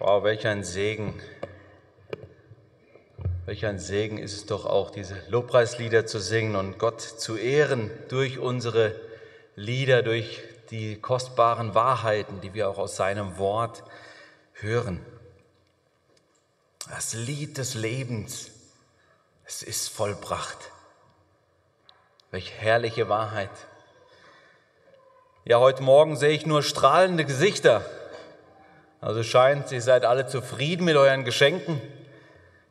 Wow, welch ein Segen. Welch ein Segen ist es doch auch, diese Lobpreislieder zu singen und Gott zu ehren durch unsere Lieder, durch die kostbaren Wahrheiten, die wir auch aus seinem Wort hören. Das Lied des Lebens, es ist vollbracht. Welch herrliche Wahrheit. Ja, heute Morgen sehe ich nur strahlende Gesichter. Also scheint, ihr seid alle zufrieden mit euren Geschenken.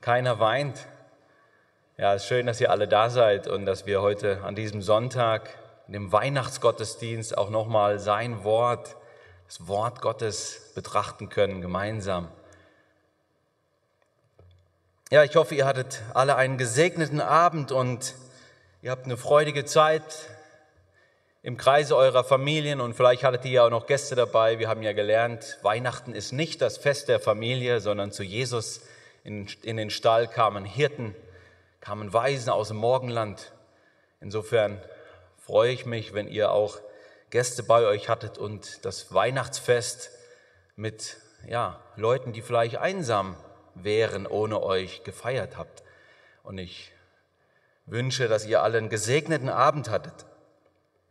Keiner weint. Ja, es ist schön, dass ihr alle da seid und dass wir heute an diesem Sonntag, in dem Weihnachtsgottesdienst, auch nochmal sein Wort, das Wort Gottes betrachten können, gemeinsam. Ja, ich hoffe, ihr hattet alle einen gesegneten Abend und ihr habt eine freudige Zeit im Kreise eurer Familien und vielleicht hattet ihr ja auch noch Gäste dabei. Wir haben ja gelernt, Weihnachten ist nicht das Fest der Familie, sondern zu Jesus in, in den Stall kamen Hirten, kamen Weisen aus dem Morgenland. Insofern freue ich mich, wenn ihr auch Gäste bei euch hattet und das Weihnachtsfest mit ja, Leuten, die vielleicht einsam wären, ohne euch gefeiert habt. Und ich wünsche, dass ihr alle einen gesegneten Abend hattet.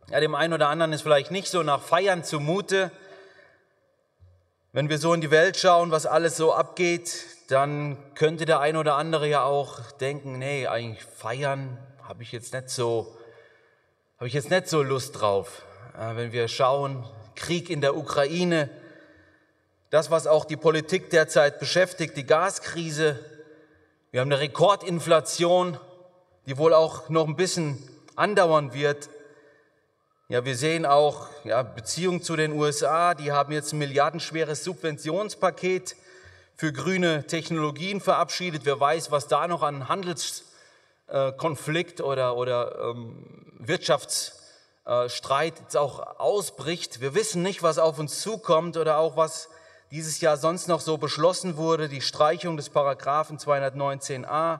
Ja, dem einen oder anderen ist vielleicht nicht so nach Feiern zumute. Wenn wir so in die Welt schauen, was alles so abgeht, dann könnte der ein oder andere ja auch denken, nee, eigentlich feiern habe ich jetzt nicht so, habe ich jetzt nicht so Lust drauf. Wenn wir schauen, Krieg in der Ukraine, das, was auch die Politik derzeit beschäftigt, die Gaskrise, wir haben eine Rekordinflation, die wohl auch noch ein bisschen andauern wird. Ja, wir sehen auch ja, Beziehung zu den USA, die haben jetzt ein milliardenschweres Subventionspaket für grüne Technologien verabschiedet. Wer weiß, was da noch an Handelskonflikt oder, oder ähm, Wirtschaftsstreit jetzt auch ausbricht. Wir wissen nicht, was auf uns zukommt oder auch was dieses Jahr sonst noch so beschlossen wurde, die Streichung des Paragraphen 219a.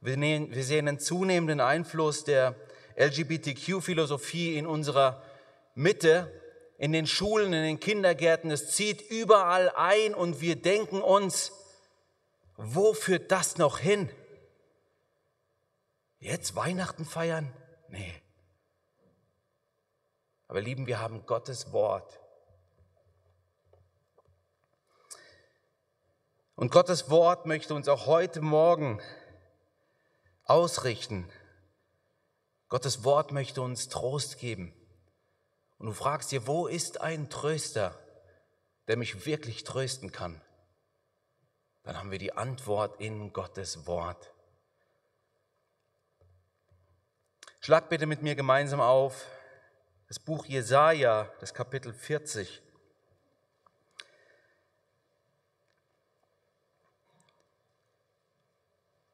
Wir sehen einen zunehmenden Einfluss der LGBTQ-Philosophie in unserer Mitte, in den Schulen, in den Kindergärten. Es zieht überall ein und wir denken uns, wo führt das noch hin? Jetzt Weihnachten feiern? Nee. Aber lieben, wir haben Gottes Wort. Und Gottes Wort möchte uns auch heute Morgen ausrichten Gottes Wort möchte uns Trost geben. Und du fragst dir, wo ist ein Tröster, der mich wirklich trösten kann? Dann haben wir die Antwort in Gottes Wort. Schlag bitte mit mir gemeinsam auf das Buch Jesaja, das Kapitel 40.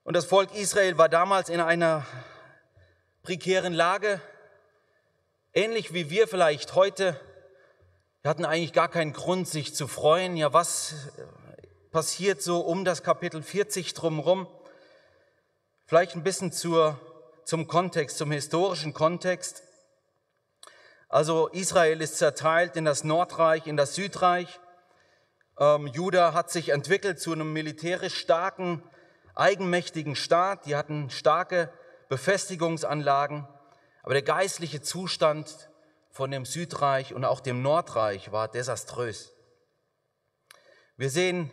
Und das Volk Israel war damals in einer prekären Lage, ähnlich wie wir vielleicht heute. Hatten eigentlich gar keinen Grund, sich zu freuen. Ja, was passiert so um das Kapitel 40 drumherum? Vielleicht ein bisschen zur, zum Kontext, zum historischen Kontext. Also Israel ist zerteilt in das Nordreich, in das Südreich. Ähm, Juda hat sich entwickelt zu einem militärisch starken, eigenmächtigen Staat. Die hatten starke Befestigungsanlagen. Aber der geistliche Zustand von dem Südreich und auch dem Nordreich war desaströs. Wir sehen,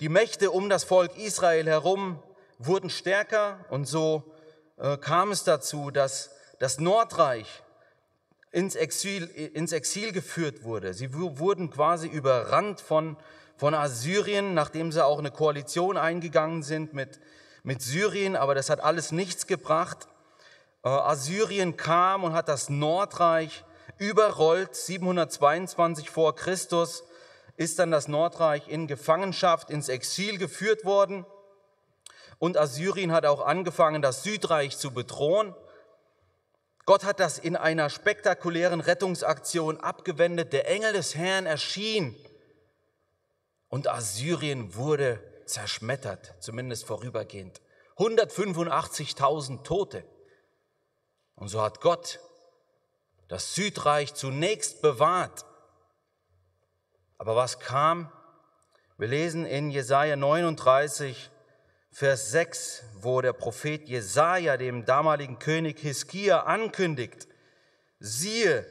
die Mächte um das Volk Israel herum wurden stärker und so äh, kam es dazu, dass das Nordreich ins Exil, ins Exil geführt wurde. Sie wurden quasi überrannt von, von Assyrien, nachdem sie auch eine Koalition eingegangen sind mit, mit Syrien, aber das hat alles nichts gebracht. Äh, Assyrien kam und hat das Nordreich überrollt. 722 vor Christus ist dann das Nordreich in Gefangenschaft, ins Exil geführt worden. Und Assyrien hat auch angefangen, das Südreich zu bedrohen. Gott hat das in einer spektakulären Rettungsaktion abgewendet. Der Engel des Herrn erschien und Assyrien wurde zerschmettert, zumindest vorübergehend. 185.000 Tote. Und so hat Gott das Südreich zunächst bewahrt. Aber was kam? Wir lesen in Jesaja 39, Vers 6, wo der Prophet Jesaja dem damaligen König Hiskia ankündigt: Siehe,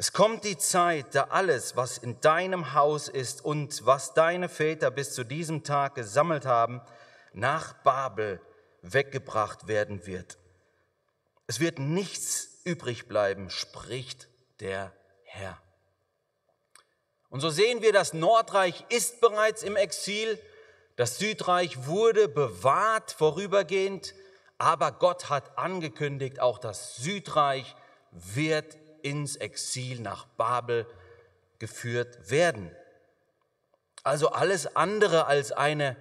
es kommt die Zeit, da alles, was in deinem Haus ist und was deine Väter bis zu diesem Tag gesammelt haben, nach Babel weggebracht werden wird. Es wird nichts übrig bleiben, spricht der Herr. Und so sehen wir, das Nordreich ist bereits im Exil, das Südreich wurde bewahrt vorübergehend, aber Gott hat angekündigt, auch das Südreich wird ins Exil nach Babel geführt werden. Also alles andere als eine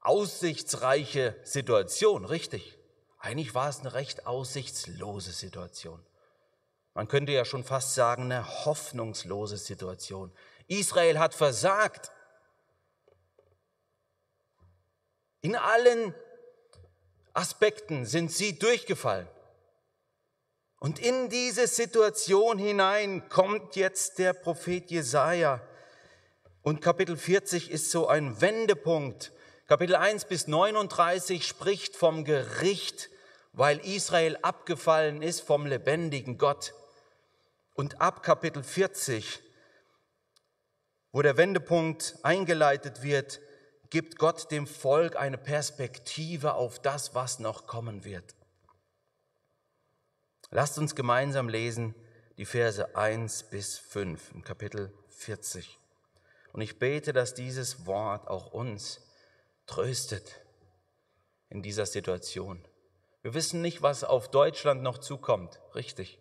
aussichtsreiche Situation, richtig. Eigentlich war es eine recht aussichtslose Situation. Man könnte ja schon fast sagen, eine hoffnungslose Situation. Israel hat versagt. In allen Aspekten sind sie durchgefallen. Und in diese Situation hinein kommt jetzt der Prophet Jesaja. Und Kapitel 40 ist so ein Wendepunkt. Kapitel 1 bis 39 spricht vom Gericht, weil Israel abgefallen ist vom lebendigen Gott. Und ab Kapitel 40, wo der Wendepunkt eingeleitet wird, gibt Gott dem Volk eine Perspektive auf das, was noch kommen wird. Lasst uns gemeinsam lesen die Verse 1 bis 5 im Kapitel 40. Und ich bete, dass dieses Wort auch uns tröstet in dieser Situation. Wir wissen nicht, was auf Deutschland noch zukommt, richtig.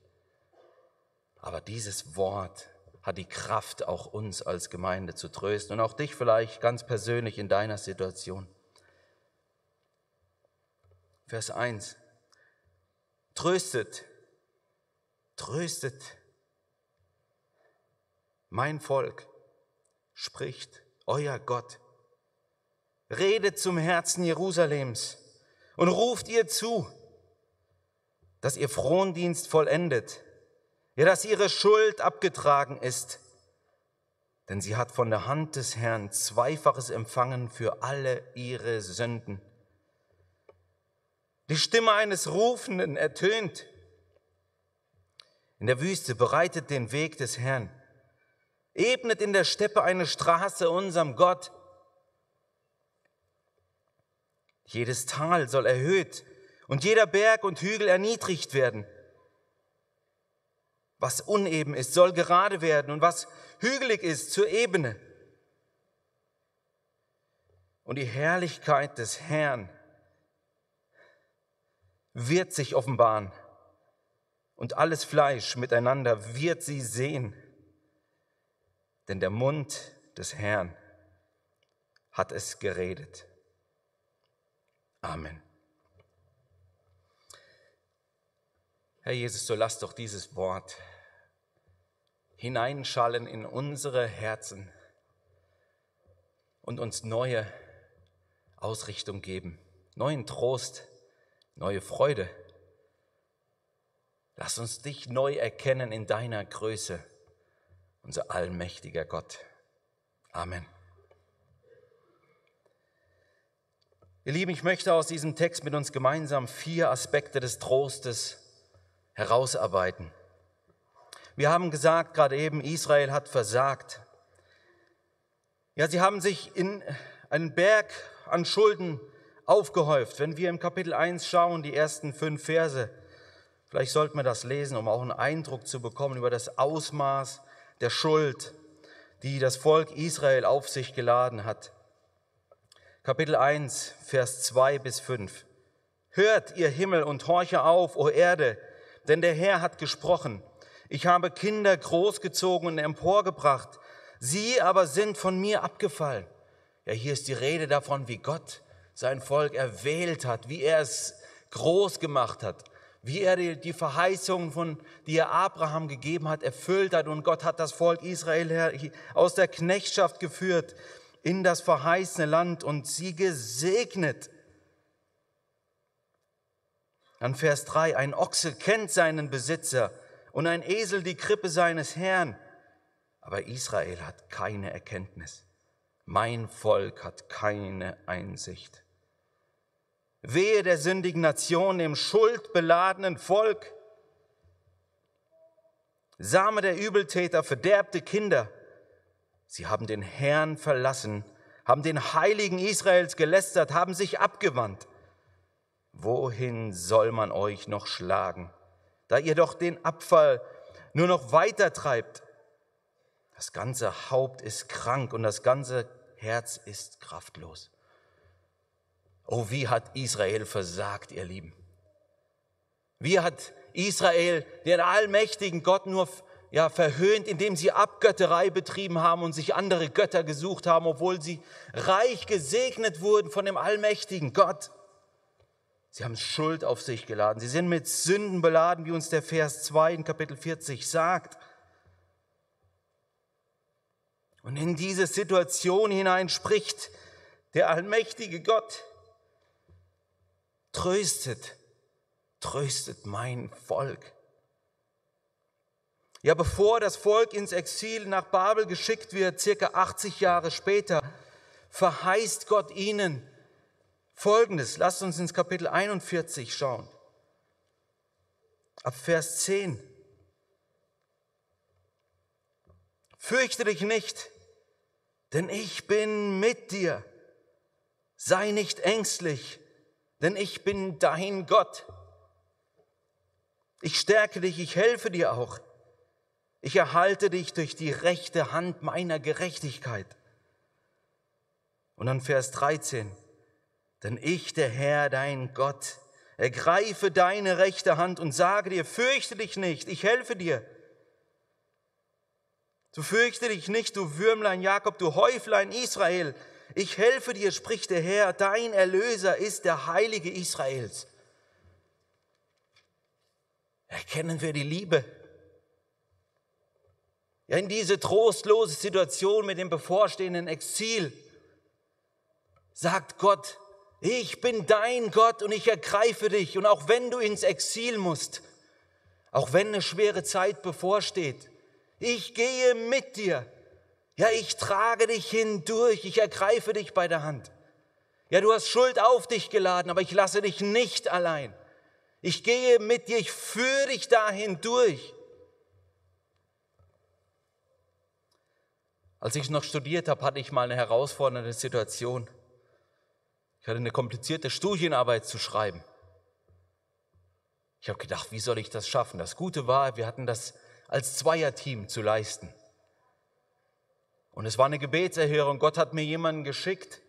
Aber dieses Wort hat die Kraft, auch uns als Gemeinde zu trösten und auch dich vielleicht ganz persönlich in deiner Situation. Vers 1. Tröstet Tröstet mein Volk, spricht euer Gott. Redet zum Herzen Jerusalems und ruft ihr zu, dass ihr Frondienst vollendet, ja, dass ihre Schuld abgetragen ist. Denn sie hat von der Hand des Herrn Zweifaches empfangen für alle ihre Sünden. Die Stimme eines Rufenden ertönt in der Wüste bereitet den Weg des Herrn. Ebnet in der Steppe eine Straße unserem Gott. Jedes Tal soll erhöht und jeder Berg und Hügel erniedrigt werden. Was uneben ist, soll gerade werden und was hügelig ist, zur Ebene. Und die Herrlichkeit des Herrn wird sich offenbaren und alles Fleisch miteinander wird sie sehen, denn der Mund des Herrn hat es geredet. Amen. Herr Jesus, so lass doch dieses Wort hineinschallen in unsere Herzen und uns neue Ausrichtung geben, neuen Trost, neue Freude Lass uns dich neu erkennen in deiner Größe, unser allmächtiger Gott. Amen. Ihr Lieben, ich möchte aus diesem Text mit uns gemeinsam vier Aspekte des Trostes herausarbeiten. Wir haben gesagt, gerade eben, Israel hat versagt. Ja, sie haben sich in einen Berg an Schulden aufgehäuft. Wenn wir im Kapitel 1 schauen, die ersten fünf Verse, Vielleicht sollten wir das lesen, um auch einen Eindruck zu bekommen über das Ausmaß der Schuld, die das Volk Israel auf sich geladen hat. Kapitel 1, Vers 2 bis 5. Hört, ihr Himmel, und horche auf, o Erde, denn der Herr hat gesprochen. Ich habe Kinder großgezogen und emporgebracht, sie aber sind von mir abgefallen. Ja, hier ist die Rede davon, wie Gott sein Volk erwählt hat, wie er es groß gemacht hat, wie er die, Verheißungen, von, die er Abraham gegeben hat, erfüllt hat. Und Gott hat das Volk Israel aus der Knechtschaft geführt in das verheißene Land und sie gesegnet. An Vers 3, ein Ochse kennt seinen Besitzer und ein Esel die Krippe seines Herrn. Aber Israel hat keine Erkenntnis. Mein Volk hat keine Einsicht. Wehe der sündigen Nation, dem schuldbeladenen Volk. Same der Übeltäter, verderbte Kinder. Sie haben den Herrn verlassen, haben den Heiligen Israels gelästert, haben sich abgewandt. Wohin soll man euch noch schlagen, da ihr doch den Abfall nur noch weiter treibt? Das ganze Haupt ist krank und das ganze Herz ist kraftlos. Oh, wie hat Israel versagt, ihr Lieben. Wie hat Israel den allmächtigen Gott nur ja, verhöhnt, indem sie Abgötterei betrieben haben und sich andere Götter gesucht haben, obwohl sie reich gesegnet wurden von dem allmächtigen Gott. Sie haben Schuld auf sich geladen. Sie sind mit Sünden beladen, wie uns der Vers 2 in Kapitel 40 sagt. Und in diese Situation hinein spricht der allmächtige Gott. Tröstet, tröstet mein Volk. Ja, bevor das Volk ins Exil nach Babel geschickt wird, circa 80 Jahre später, verheißt Gott ihnen Folgendes. Lasst uns ins Kapitel 41 schauen. Ab Vers 10. Fürchte dich nicht, denn ich bin mit dir. Sei nicht ängstlich, denn ich bin dein Gott. Ich stärke dich, ich helfe dir auch. Ich erhalte dich durch die rechte Hand meiner Gerechtigkeit. Und dann Vers 13. Denn ich, der Herr, dein Gott, ergreife deine rechte Hand und sage dir, fürchte dich nicht, ich helfe dir. Du fürchte dich nicht, du Würmlein Jakob, du Häuflein Israel. Ich helfe dir, spricht der Herr, dein Erlöser ist der Heilige Israels. Erkennen wir die Liebe. Ja, in diese trostlose Situation mit dem bevorstehenden Exil sagt Gott, ich bin dein Gott und ich ergreife dich. Und auch wenn du ins Exil musst, auch wenn eine schwere Zeit bevorsteht, ich gehe mit dir. Ja, ich trage dich hindurch, ich ergreife dich bei der Hand. Ja, du hast Schuld auf dich geladen, aber ich lasse dich nicht allein. Ich gehe mit dir, ich führe dich dahin durch. Als ich noch studiert habe, hatte ich mal eine herausfordernde Situation. Ich hatte eine komplizierte Studienarbeit zu schreiben. Ich habe gedacht, wie soll ich das schaffen? Das Gute war, wir hatten das als Zweierteam zu leisten. Und es war eine Gebetserhörung. Gott hat mir jemanden geschickt,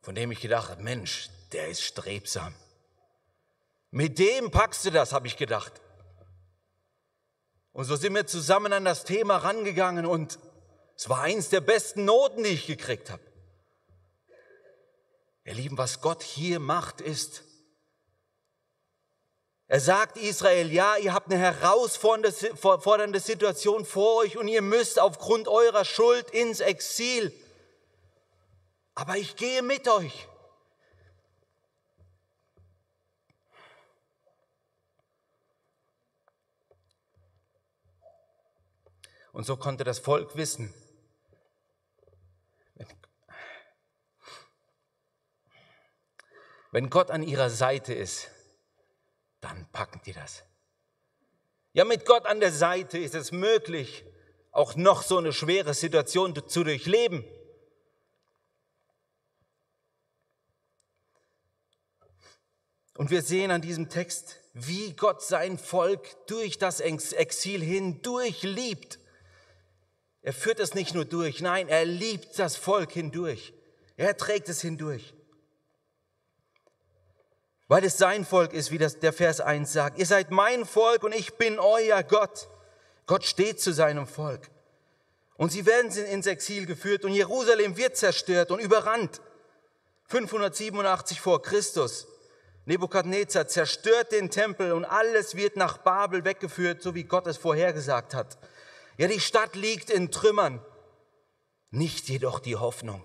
von dem ich gedacht habe, Mensch, der ist strebsam. Mit dem packst du das, habe ich gedacht. Und so sind wir zusammen an das Thema rangegangen und es war eins der besten Noten, die ich gekriegt habe. Ihr Lieben, was Gott hier macht, ist, er sagt Israel, ja, ihr habt eine herausfordernde Situation vor euch und ihr müsst aufgrund eurer Schuld ins Exil. Aber ich gehe mit euch. Und so konnte das Volk wissen, wenn Gott an ihrer Seite ist, dann packen die das. Ja, mit Gott an der Seite ist es möglich, auch noch so eine schwere Situation zu durchleben. Und wir sehen an diesem Text, wie Gott sein Volk durch das Exil hindurch liebt. Er führt es nicht nur durch, nein, er liebt das Volk hindurch. Er trägt es hindurch weil es sein Volk ist, wie das der Vers 1 sagt. Ihr seid mein Volk und ich bin euer Gott. Gott steht zu seinem Volk. Und sie werden ins Exil geführt und Jerusalem wird zerstört und überrannt. 587 vor Christus. Nebukadnezar zerstört den Tempel und alles wird nach Babel weggeführt, so wie Gott es vorhergesagt hat. Ja, die Stadt liegt in Trümmern, nicht jedoch die Hoffnung.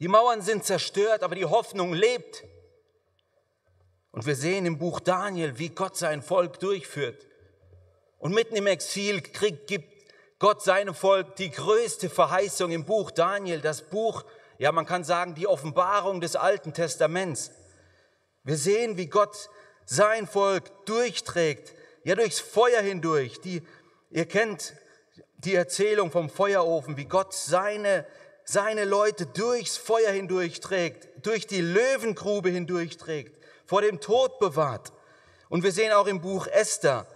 Die Mauern sind zerstört, aber die Hoffnung lebt. Und wir sehen im Buch Daniel, wie Gott sein Volk durchführt. Und mitten im Exil kriegt, gibt, Gott seinem Volk die größte Verheißung im Buch Daniel, das Buch, ja man kann sagen, die Offenbarung des Alten Testaments. Wir sehen, wie Gott sein Volk durchträgt, ja durchs Feuer hindurch. Die, ihr kennt die Erzählung vom Feuerofen, wie Gott seine, seine Leute durchs Feuer hindurchträgt, durch die Löwengrube hindurchträgt, vor dem Tod bewahrt. Und wir sehen auch im Buch Esther,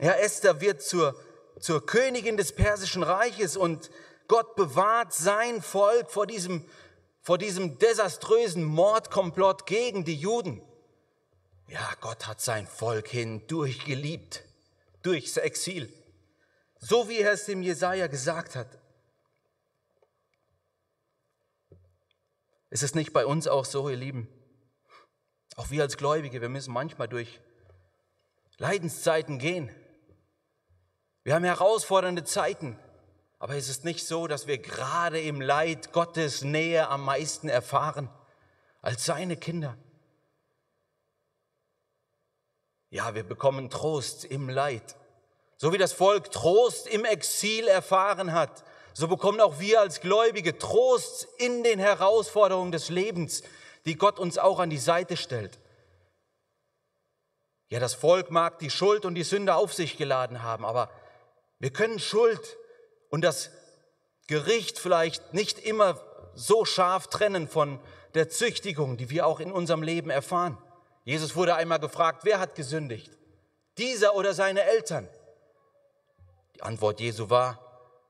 ja, Esther wird zur, zur Königin des persischen Reiches und Gott bewahrt sein Volk vor diesem, vor diesem desaströsen Mordkomplott gegen die Juden. Ja, Gott hat sein Volk hindurch geliebt, durchs Exil. So wie er es dem Jesaja gesagt hat. Ist es nicht bei uns auch so, ihr Lieben? Auch wir als Gläubige, wir müssen manchmal durch Leidenszeiten gehen. Wir haben herausfordernde Zeiten, aber es ist nicht so, dass wir gerade im Leid Gottes Nähe am meisten erfahren als seine Kinder. Ja, wir bekommen Trost im Leid. So wie das Volk Trost im Exil erfahren hat, so bekommen auch wir als Gläubige Trost in den Herausforderungen des Lebens, die Gott uns auch an die Seite stellt. Ja, das Volk mag die Schuld und die Sünde auf sich geladen haben, aber wir können Schuld und das Gericht vielleicht nicht immer so scharf trennen von der Züchtigung, die wir auch in unserem Leben erfahren. Jesus wurde einmal gefragt, wer hat gesündigt? Dieser oder seine Eltern? Die Antwort Jesu war,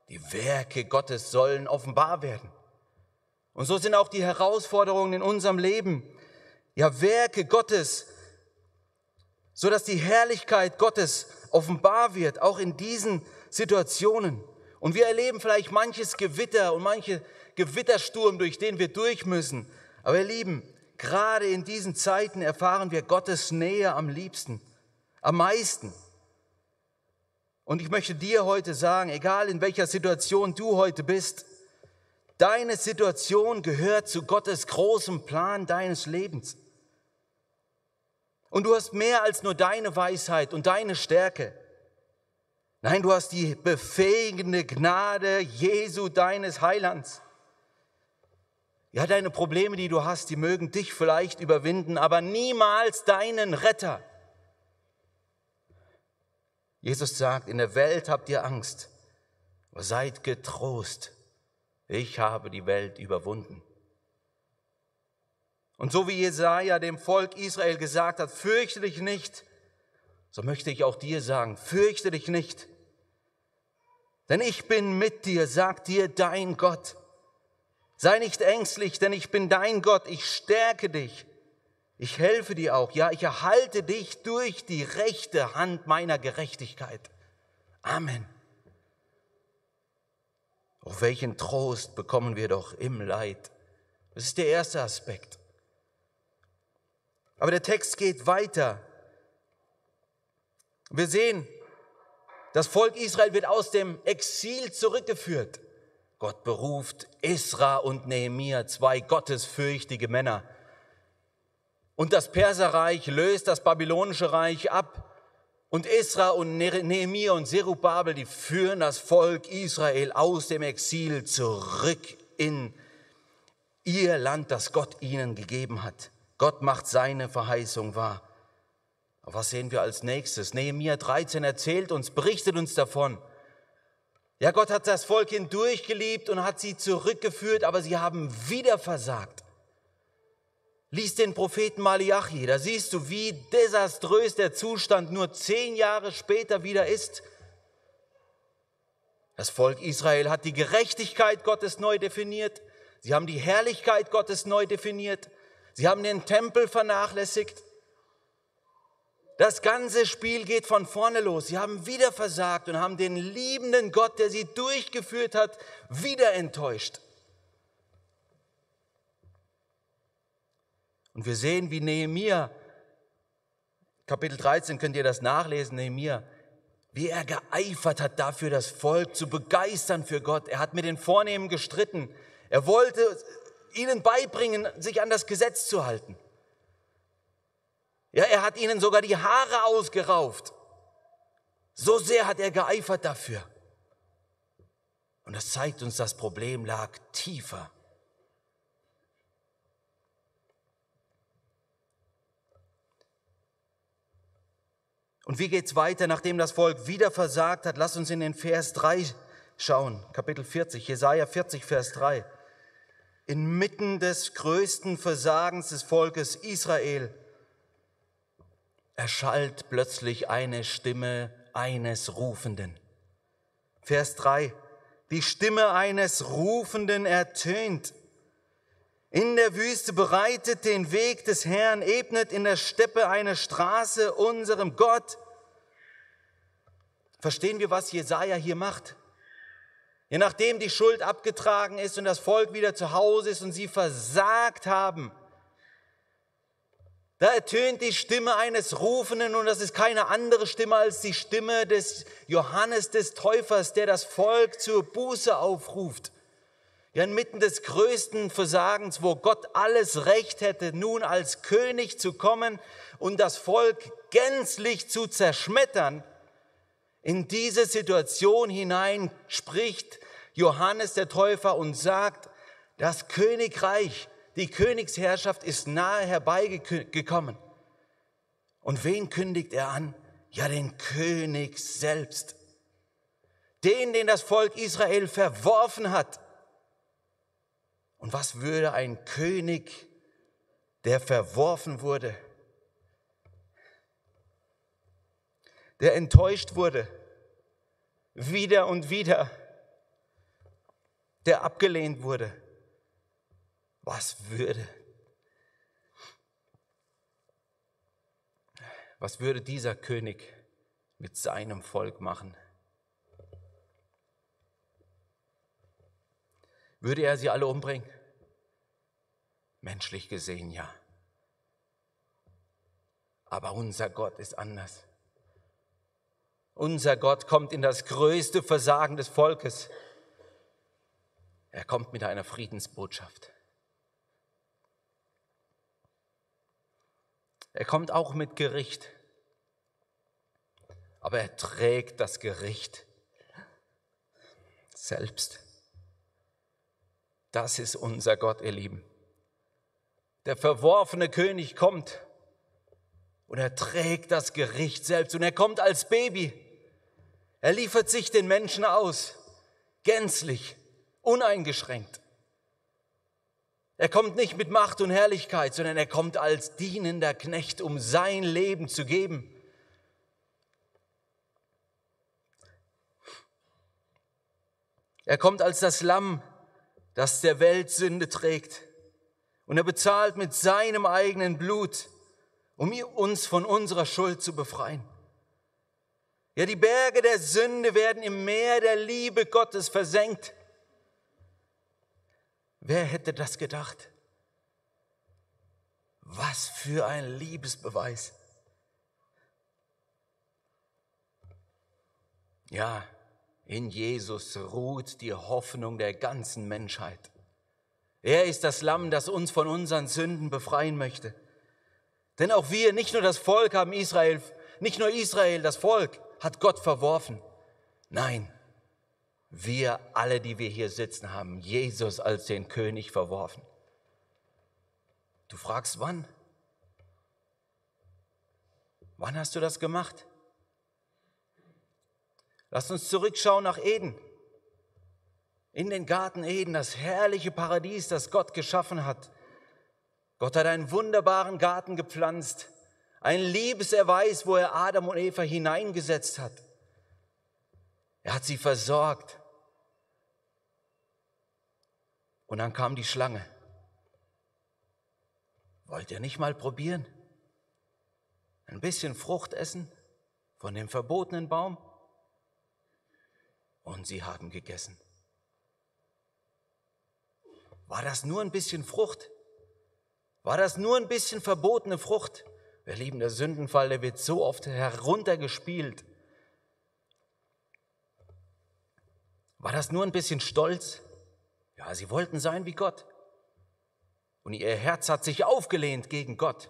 die Werke Gottes sollen offenbar werden. Und so sind auch die Herausforderungen in unserem Leben, ja Werke Gottes, so dass die Herrlichkeit Gottes offenbar wird, auch in diesen Situationen. Und wir erleben vielleicht manches Gewitter und manche Gewittersturm, durch den wir durch müssen. Aber ihr Lieben, gerade in diesen Zeiten erfahren wir Gottes Nähe am liebsten, am meisten. Und ich möchte dir heute sagen, egal in welcher Situation du heute bist, deine Situation gehört zu Gottes großem Plan deines Lebens. Und du hast mehr als nur deine Weisheit und deine Stärke. Nein, du hast die befähigende Gnade Jesu deines Heilands. Ja, deine Probleme, die du hast, die mögen dich vielleicht überwinden, aber niemals deinen Retter. Jesus sagt, in der Welt habt ihr Angst, aber seid getrost, ich habe die Welt überwunden. Und so wie Jesaja dem Volk Israel gesagt hat, fürchte dich nicht, so möchte ich auch dir sagen, fürchte dich nicht, denn ich bin mit dir, sagt dir dein Gott. Sei nicht ängstlich, denn ich bin dein Gott, ich stärke dich. Ich helfe dir auch, ja, ich erhalte dich durch die rechte Hand meiner Gerechtigkeit. Amen. Auf welchen Trost bekommen wir doch im Leid. Das ist der erste Aspekt. Aber der Text geht weiter. Wir sehen, das Volk Israel wird aus dem Exil zurückgeführt. Gott beruft Isra und Nehemia, zwei gottesfürchtige Männer. Und das Perserreich löst das babylonische Reich ab. Und Isra und Nehemiah und Zerubabel, die führen das Volk Israel aus dem Exil zurück in ihr Land, das Gott ihnen gegeben hat. Gott macht seine Verheißung wahr. Aber was sehen wir als nächstes? Nehemiah 13 erzählt uns, berichtet uns davon. Ja, Gott hat das Volk hindurch geliebt und hat sie zurückgeführt, aber sie haben wieder versagt. Lies den Propheten Malachi, da siehst du, wie desaströs der Zustand nur zehn Jahre später wieder ist. Das Volk Israel hat die Gerechtigkeit Gottes neu definiert. Sie haben die Herrlichkeit Gottes neu definiert. Sie haben den Tempel vernachlässigt. Das ganze Spiel geht von vorne los. Sie haben wieder versagt und haben den liebenden Gott, der sie durchgeführt hat, wieder enttäuscht. Und wir sehen, wie Nehemiah, Kapitel 13 könnt ihr das nachlesen, Nehemiah, wie er geeifert hat dafür, das Volk zu begeistern für Gott. Er hat mit den Vornehmen gestritten. Er wollte ihnen beibringen, sich an das Gesetz zu halten. Ja, er hat ihnen sogar die Haare ausgerauft. So sehr hat er geeifert dafür. Und das zeigt uns, das Problem lag tiefer. Und wie geht es weiter, nachdem das Volk wieder versagt hat? Lass uns in den Vers 3 schauen, Kapitel 40, Jesaja 40, Vers 3. Inmitten des größten Versagens des Volkes Israel erschallt plötzlich eine Stimme eines Rufenden. Vers 3. Die Stimme eines Rufenden ertönt. In der Wüste bereitet den Weg des Herrn, ebnet in der Steppe eine Straße unserem Gott. Verstehen wir, was Jesaja hier macht? Je nachdem die Schuld abgetragen ist und das Volk wieder zu Hause ist und sie versagt haben, da ertönt die Stimme eines Rufenden und das ist keine andere Stimme als die Stimme des Johannes des Täufers, der das Volk zur Buße aufruft. Ja, inmitten des größten Versagens, wo Gott alles Recht hätte, nun als König zu kommen und das Volk gänzlich zu zerschmettern, in diese Situation hinein spricht Johannes der Täufer und sagt, das Königreich die Königsherrschaft ist nahe herbeigekommen. Und wen kündigt er an? Ja, den König selbst. Den, den das Volk Israel verworfen hat. Und was würde ein König, der verworfen wurde, der enttäuscht wurde, wieder und wieder, der abgelehnt wurde, was würde, was würde dieser König mit seinem Volk machen? Würde er sie alle umbringen? Menschlich gesehen ja. Aber unser Gott ist anders. Unser Gott kommt in das größte Versagen des Volkes. Er kommt mit einer Friedensbotschaft. Er kommt auch mit Gericht. Aber er trägt das Gericht selbst. Das ist unser Gott, ihr Lieben. Der verworfene König kommt und er trägt das Gericht selbst und er kommt als Baby. Er liefert sich den Menschen aus, gänzlich, uneingeschränkt. Er kommt nicht mit Macht und Herrlichkeit, sondern er kommt als dienender Knecht, um sein Leben zu geben. Er kommt als das Lamm, das der Welt Sünde trägt. Und er bezahlt mit seinem eigenen Blut, um uns von unserer Schuld zu befreien. Ja, die Berge der Sünde werden im Meer der Liebe Gottes versenkt. Wer hätte das gedacht? Was für ein Liebesbeweis. Ja, in Jesus ruht die Hoffnung der ganzen Menschheit. Er ist das Lamm, das uns von unseren Sünden befreien möchte. Denn auch wir, nicht nur das Volk haben Israel, nicht nur Israel, das Volk hat Gott verworfen. Nein, wir alle, die wir hier sitzen, haben Jesus als den König verworfen. Du fragst, wann? Wann hast du das gemacht? Lass uns zurückschauen nach Eden. In den Garten Eden, das herrliche Paradies, das Gott geschaffen hat. Gott hat einen wunderbaren Garten gepflanzt, ein Liebeserweis, wo er Adam und Eva hineingesetzt hat. Er hat sie versorgt. Und dann kam die Schlange. Wollt ihr nicht mal probieren? Ein bisschen Frucht essen von dem verbotenen Baum? Und sie haben gegessen. War das nur ein bisschen Frucht? War das nur ein bisschen verbotene Frucht? Wir lieben, der Sündenfall, der wird so oft heruntergespielt. War das nur ein bisschen Stolz? Ja, sie wollten sein wie Gott. Und ihr Herz hat sich aufgelehnt gegen Gott.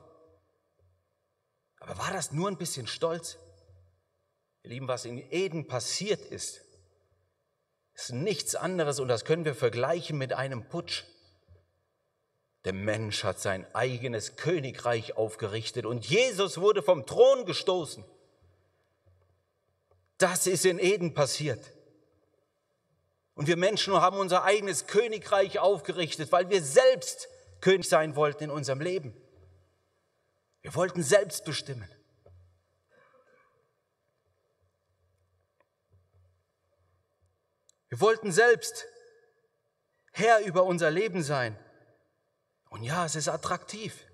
Aber war das nur ein bisschen Stolz? Ihr Lieben, was in Eden passiert ist, ist ist nichts anderes und das können wir vergleichen mit einem Putsch. Der Mensch hat sein eigenes Königreich aufgerichtet und Jesus wurde vom Thron gestoßen. Das ist in Eden passiert. Und wir Menschen haben unser eigenes Königreich aufgerichtet, weil wir selbst König sein wollten in unserem Leben. Wir wollten selbst bestimmen. Wir wollten selbst Herr über unser Leben sein. Und ja, es ist attraktiv.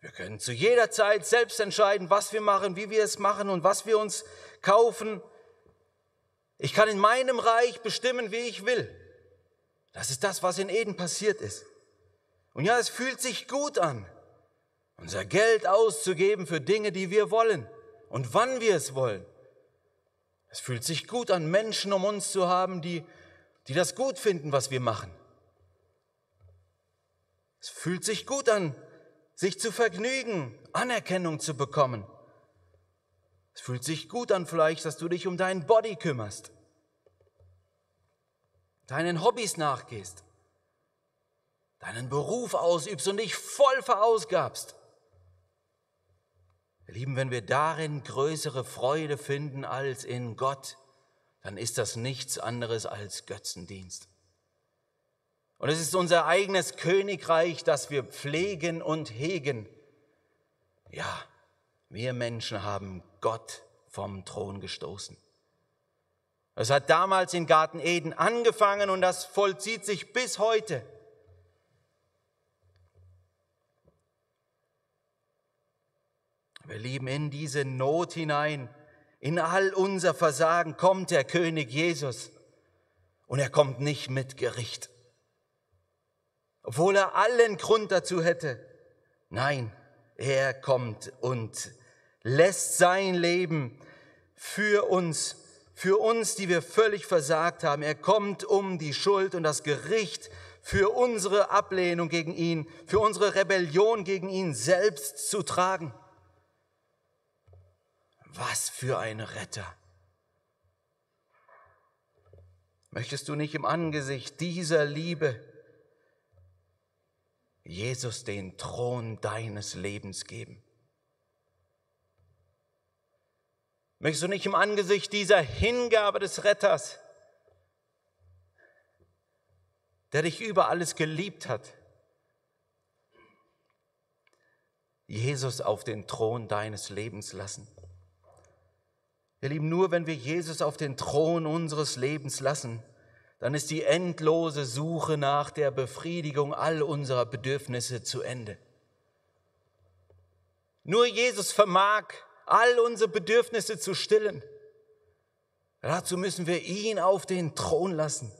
Wir können zu jeder Zeit selbst entscheiden, was wir machen, wie wir es machen und was wir uns kaufen. Ich kann in meinem Reich bestimmen, wie ich will. Das ist das, was in Eden passiert ist. Und ja, es fühlt sich gut an, unser Geld auszugeben für Dinge, die wir wollen und wann wir es wollen. Es fühlt sich gut an, Menschen um uns zu haben, die, die das gut finden, was wir machen. Es fühlt sich gut an, sich zu vergnügen, Anerkennung zu bekommen. Es fühlt sich gut an vielleicht, dass du dich um deinen Body kümmerst, deinen Hobbys nachgehst, deinen Beruf ausübst und dich voll verausgabst. Ihr Lieben, wenn wir darin größere Freude finden als in Gott, dann ist das nichts anderes als Götzendienst. Und es ist unser eigenes Königreich, das wir pflegen und hegen. Ja, wir Menschen haben Gott vom Thron gestoßen. Es hat damals in Garten Eden angefangen und das vollzieht sich bis heute. Wir lieben in diese Not hinein, in all unser Versagen kommt der König Jesus und er kommt nicht mit Gericht obwohl er allen Grund dazu hätte. Nein, er kommt und lässt sein Leben für uns, für uns, die wir völlig versagt haben. Er kommt, um die Schuld und das Gericht für unsere Ablehnung gegen ihn, für unsere Rebellion gegen ihn selbst zu tragen. Was für ein Retter. Möchtest du nicht im Angesicht dieser Liebe Jesus den Thron deines Lebens geben? Möchtest du nicht im Angesicht dieser Hingabe des Retters, der dich über alles geliebt hat, Jesus auf den Thron deines Lebens lassen? Ihr Lieben, nur wenn wir Jesus auf den Thron unseres Lebens lassen, dann ist die endlose Suche nach der Befriedigung all unserer Bedürfnisse zu Ende. Nur Jesus vermag, all unsere Bedürfnisse zu stillen. Dazu müssen wir ihn auf den Thron lassen.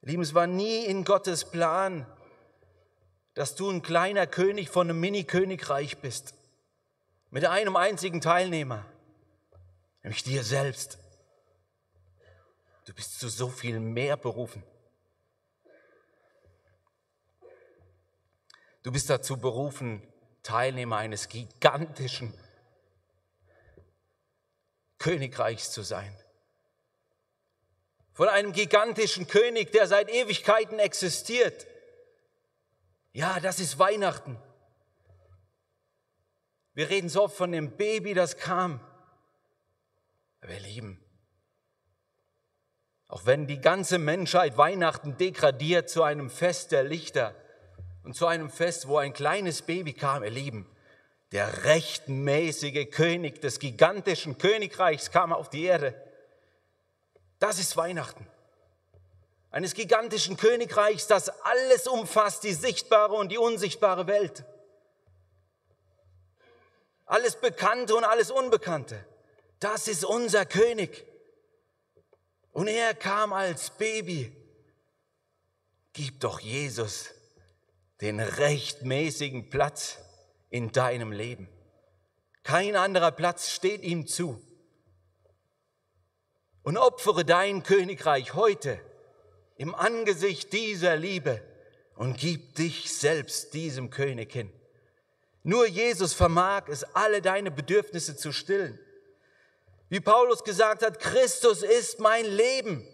Lieben, es war nie in Gottes Plan, dass du ein kleiner König von einem Mini-Königreich bist. Mit einem einzigen Teilnehmer, nämlich dir selbst. Du bist zu so viel mehr berufen. Du bist dazu berufen, Teilnehmer eines gigantischen Königreichs zu sein. Von einem gigantischen König, der seit Ewigkeiten existiert. Ja, das ist Weihnachten. Wir reden so oft von dem Baby, das kam. Ihr Lieben, auch wenn die ganze Menschheit Weihnachten degradiert zu einem Fest der Lichter und zu einem Fest, wo ein kleines Baby kam, ihr Lieben, der rechtmäßige König des gigantischen Königreichs kam auf die Erde. Das ist Weihnachten. Eines gigantischen Königreichs, das alles umfasst, die sichtbare und die unsichtbare Welt. Alles Bekannte und alles Unbekannte. Das ist unser König. Und er kam als Baby. Gib doch Jesus den rechtmäßigen Platz in deinem Leben. Kein anderer Platz steht ihm zu. Und opfere dein Königreich heute im Angesicht dieser Liebe und gib dich selbst diesem König hin. Nur Jesus vermag es, alle deine Bedürfnisse zu stillen. Wie Paulus gesagt hat, Christus ist mein Leben.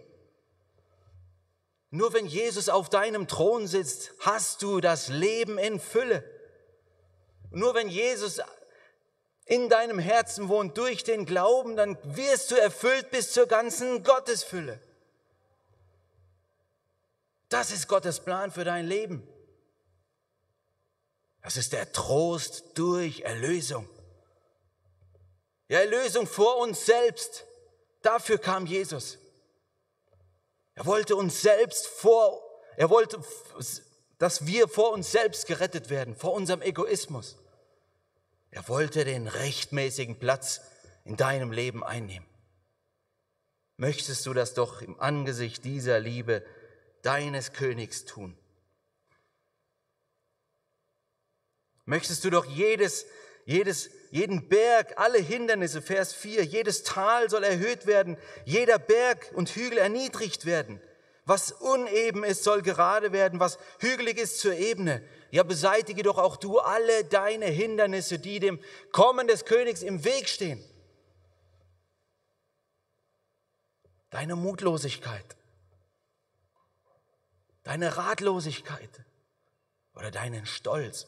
Nur wenn Jesus auf deinem Thron sitzt, hast du das Leben in Fülle. Nur wenn Jesus in deinem Herzen wohnt durch den Glauben, dann wirst du erfüllt bis zur ganzen Gottesfülle. Das ist Gottes Plan für dein Leben. Das ist der Trost durch Erlösung. Ja, Erlösung vor uns selbst. Dafür kam Jesus. Er wollte uns selbst vor, er wollte, dass wir vor uns selbst gerettet werden, vor unserem Egoismus. Er wollte den rechtmäßigen Platz in deinem Leben einnehmen. Möchtest du das doch im Angesicht dieser Liebe deines Königs tun? Möchtest du doch jedes, jedes, jeden Berg, alle Hindernisse, Vers 4, jedes Tal soll erhöht werden, jeder Berg und Hügel erniedrigt werden. Was uneben ist, soll gerade werden, was hügelig ist zur Ebene. Ja, beseitige doch auch du alle deine Hindernisse, die dem Kommen des Königs im Weg stehen. Deine Mutlosigkeit, deine Ratlosigkeit oder deinen Stolz.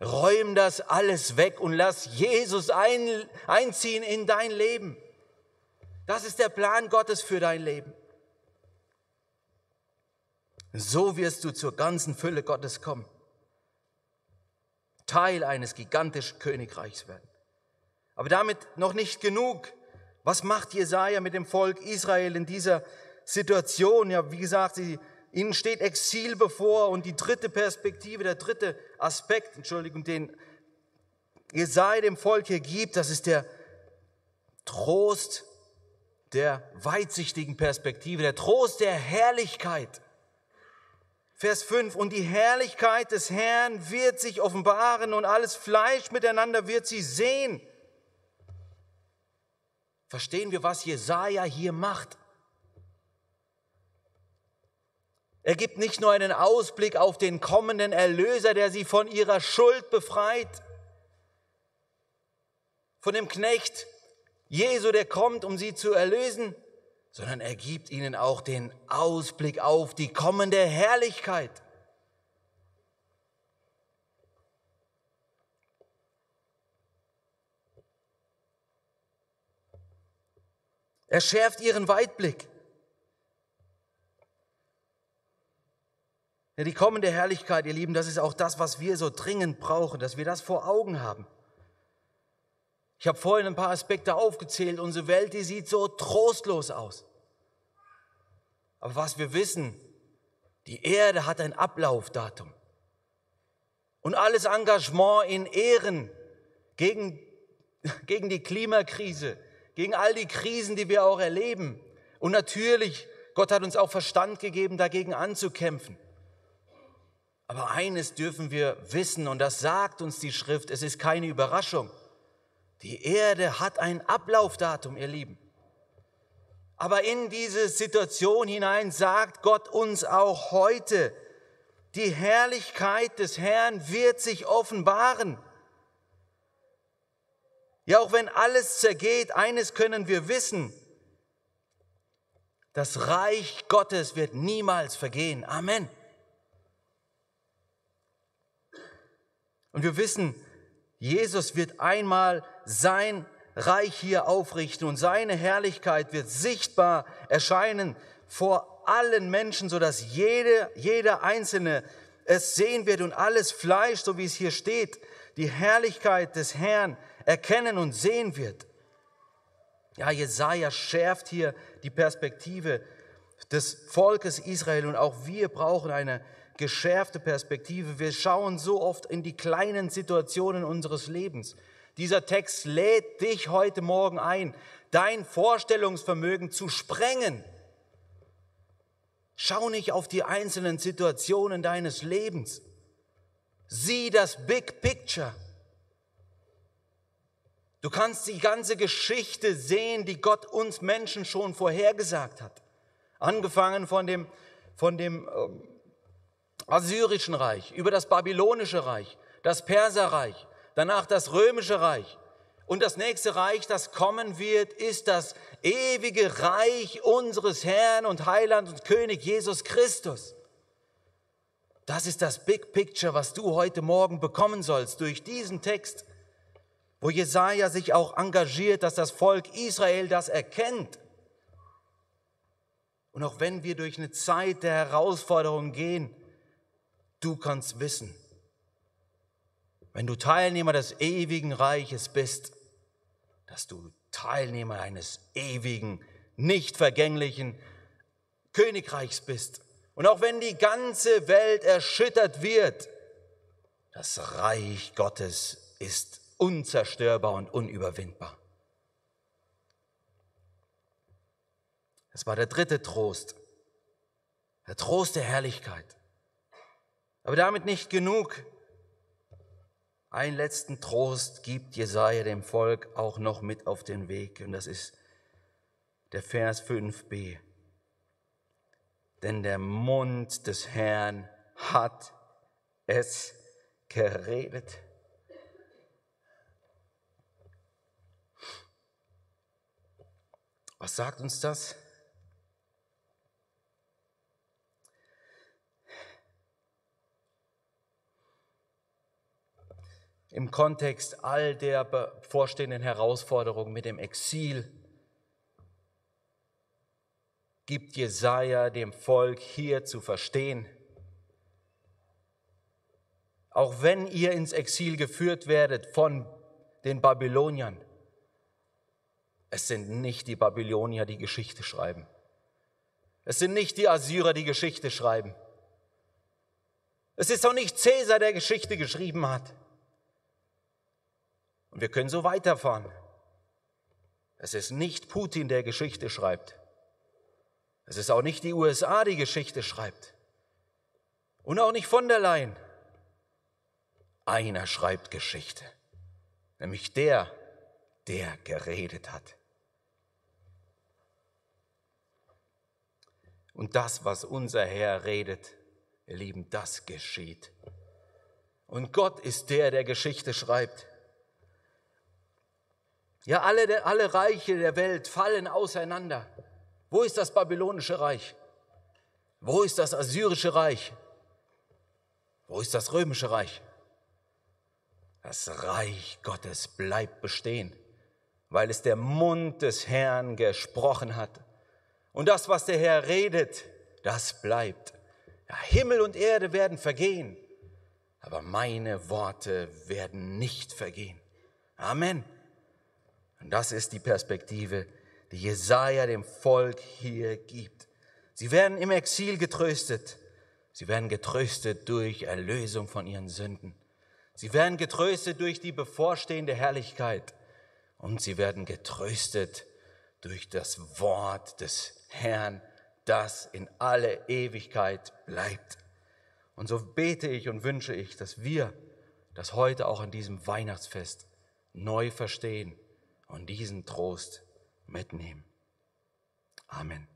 Räum das alles weg und lass Jesus ein, einziehen in dein Leben. Das ist der Plan Gottes für dein Leben. So wirst du zur ganzen Fülle Gottes kommen. Teil eines gigantischen Königreichs werden. Aber damit noch nicht genug. Was macht Jesaja mit dem Volk Israel in dieser Situation? Ja, wie gesagt, sie Ihnen steht Exil bevor und die dritte Perspektive, der dritte Aspekt, Entschuldigung, den Jesaja dem Volk hier gibt, das ist der Trost der weitsichtigen Perspektive, der Trost der Herrlichkeit. Vers 5, und die Herrlichkeit des Herrn wird sich offenbaren und alles Fleisch miteinander wird sie sehen. Verstehen wir, was Jesaja hier macht? Er gibt nicht nur einen Ausblick auf den kommenden Erlöser, der sie von ihrer Schuld befreit, von dem Knecht Jesu, der kommt, um sie zu erlösen, sondern er gibt ihnen auch den Ausblick auf die kommende Herrlichkeit. Er schärft ihren Weitblick. Ja, die kommende Herrlichkeit, ihr Lieben, das ist auch das, was wir so dringend brauchen, dass wir das vor Augen haben. Ich habe vorhin ein paar Aspekte aufgezählt. Unsere Welt, die sieht so trostlos aus. Aber was wir wissen, die Erde hat ein Ablaufdatum. Und alles Engagement in Ehren gegen, gegen die Klimakrise, gegen all die Krisen, die wir auch erleben. Und natürlich, Gott hat uns auch Verstand gegeben, dagegen anzukämpfen. Aber eines dürfen wir wissen, und das sagt uns die Schrift, es ist keine Überraschung. Die Erde hat ein Ablaufdatum, ihr Lieben. Aber in diese Situation hinein sagt Gott uns auch heute, die Herrlichkeit des Herrn wird sich offenbaren. Ja, auch wenn alles zergeht, eines können wir wissen, das Reich Gottes wird niemals vergehen. Amen. Und wir wissen, Jesus wird einmal sein Reich hier aufrichten und seine Herrlichkeit wird sichtbar erscheinen vor allen Menschen, sodass jede, jeder Einzelne es sehen wird und alles Fleisch, so wie es hier steht, die Herrlichkeit des Herrn erkennen und sehen wird. Ja, Jesaja schärft hier die Perspektive des Volkes Israel und auch wir brauchen eine geschärfte Perspektive. Wir schauen so oft in die kleinen Situationen unseres Lebens. Dieser Text lädt dich heute Morgen ein, dein Vorstellungsvermögen zu sprengen. Schau nicht auf die einzelnen Situationen deines Lebens. Sieh das Big Picture. Du kannst die ganze Geschichte sehen, die Gott uns Menschen schon vorhergesagt hat. Angefangen von dem, von dem ähm, Assyrischen Reich, über das Babylonische Reich, das Perserreich, danach das Römische Reich. Und das nächste Reich, das kommen wird, ist das ewige Reich unseres Herrn und Heiland und König Jesus Christus. Das ist das Big Picture, was du heute Morgen bekommen sollst durch diesen Text, wo Jesaja sich auch engagiert, dass das Volk Israel das erkennt. Und auch wenn wir durch eine Zeit der Herausforderung gehen, du kannst wissen, wenn du Teilnehmer des ewigen Reiches bist, dass du Teilnehmer eines ewigen, nicht vergänglichen Königreichs bist. Und auch wenn die ganze Welt erschüttert wird, das Reich Gottes ist unzerstörbar und unüberwindbar. Das war der dritte Trost, der Trost der Herrlichkeit. Aber damit nicht genug. Einen letzten Trost gibt Jesaja dem Volk auch noch mit auf den Weg, und das ist der Vers 5b. Denn der Mund des Herrn hat es geredet. Was sagt uns das? Im Kontext all der bevorstehenden Herausforderungen mit dem Exil gibt Jesaja dem Volk hier zu verstehen, auch wenn ihr ins Exil geführt werdet von den Babyloniern, es sind nicht die Babylonier, die Geschichte schreiben. Es sind nicht die Assyrer, die Geschichte schreiben. Es ist auch nicht Cäsar, der Geschichte geschrieben hat. Und wir können so weiterfahren. Es ist nicht Putin, der Geschichte schreibt. Es ist auch nicht die USA, die Geschichte schreibt. Und auch nicht von der Leyen. Einer schreibt Geschichte, nämlich der, der geredet hat. Und das, was unser Herr redet, ihr Lieben, das geschieht. Und Gott ist der, der Geschichte schreibt. Ja, alle, alle Reiche der Welt fallen auseinander. Wo ist das babylonische Reich? Wo ist das assyrische Reich? Wo ist das römische Reich? Das Reich Gottes bleibt bestehen, weil es der Mund des Herrn gesprochen hat. Und das, was der Herr redet, das bleibt. Ja, Himmel und Erde werden vergehen, aber meine Worte werden nicht vergehen. Amen. Und das ist die Perspektive, die Jesaja dem Volk hier gibt. Sie werden im Exil getröstet. Sie werden getröstet durch Erlösung von ihren Sünden. Sie werden getröstet durch die bevorstehende Herrlichkeit. Und sie werden getröstet durch das Wort des Herrn, das in alle Ewigkeit bleibt. Und so bete ich und wünsche ich, dass wir das heute auch an diesem Weihnachtsfest neu verstehen und diesen Trost mitnehmen. Amen.